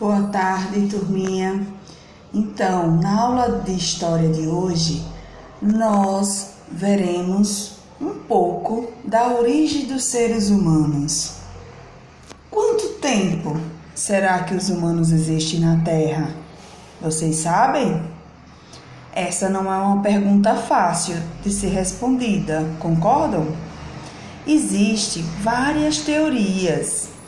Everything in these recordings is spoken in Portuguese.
Boa tarde, turminha. Então, na aula de história de hoje, nós veremos um pouco da origem dos seres humanos. Quanto tempo será que os humanos existem na Terra? Vocês sabem? Essa não é uma pergunta fácil de ser respondida, concordam? Existem várias teorias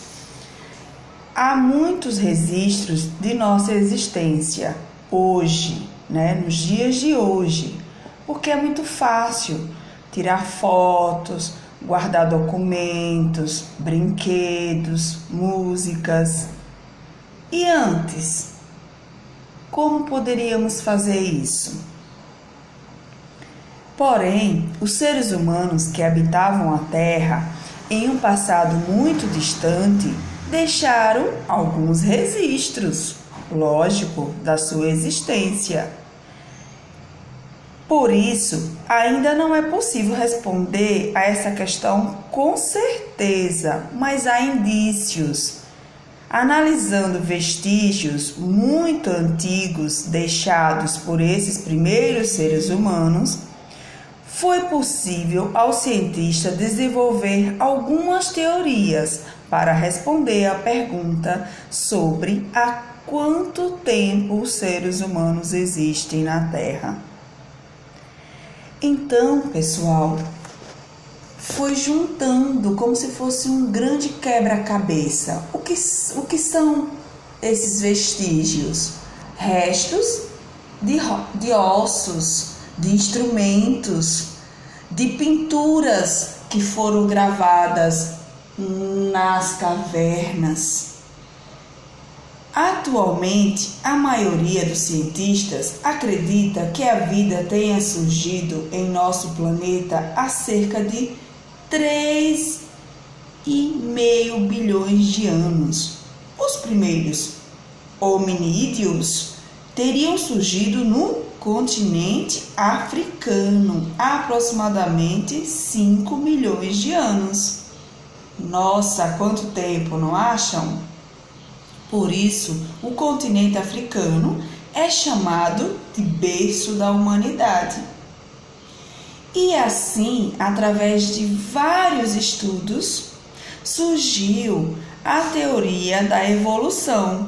há muitos registros de nossa existência hoje, né, nos dias de hoje, porque é muito fácil tirar fotos, guardar documentos, brinquedos, músicas. E antes, como poderíamos fazer isso? Porém, os seres humanos que habitavam a Terra em um passado muito distante deixaram alguns registros, lógico, da sua existência. Por isso, ainda não é possível responder a essa questão com certeza, mas há indícios. Analisando vestígios muito antigos deixados por esses primeiros seres humanos, foi possível ao cientista desenvolver algumas teorias para responder à pergunta sobre há quanto tempo os seres humanos existem na Terra. Então, pessoal, foi juntando como se fosse um grande quebra-cabeça. O que, o que são esses vestígios? Restos de, de ossos, de instrumentos, de pinturas que foram gravadas nas cavernas. Atualmente, a maioria dos cientistas acredita que a vida tenha surgido em nosso planeta há cerca de 3,5 bilhões de anos. Os primeiros hominídeos teriam surgido no continente africano aproximadamente 5 milhões de anos. Nossa, quanto tempo, não acham? Por isso, o continente africano é chamado de berço da humanidade. E assim, através de vários estudos, surgiu a teoria da evolução.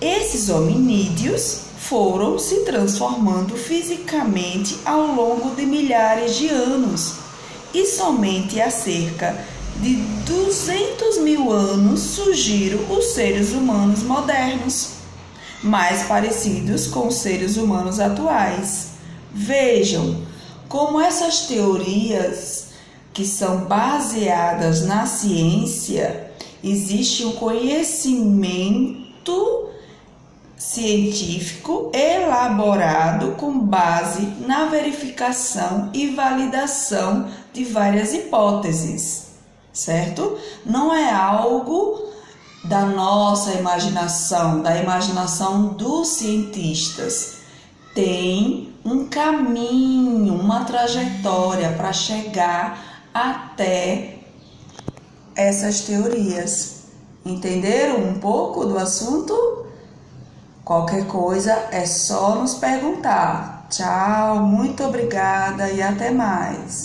Esses hominídeos foram se transformando fisicamente ao longo de milhares de anos e somente há cerca de 200 mil anos surgiram os seres humanos modernos, mais parecidos com os seres humanos atuais. Vejam como essas teorias, que são baseadas na ciência, existe um conhecimento científico elaborado com base na verificação e validação de várias hipóteses certo? Não é algo da nossa imaginação, da imaginação dos cientistas. Tem um caminho, uma trajetória para chegar até essas teorias. Entenderam um pouco do assunto? Qualquer coisa é só nos perguntar. Tchau, muito obrigada e até mais.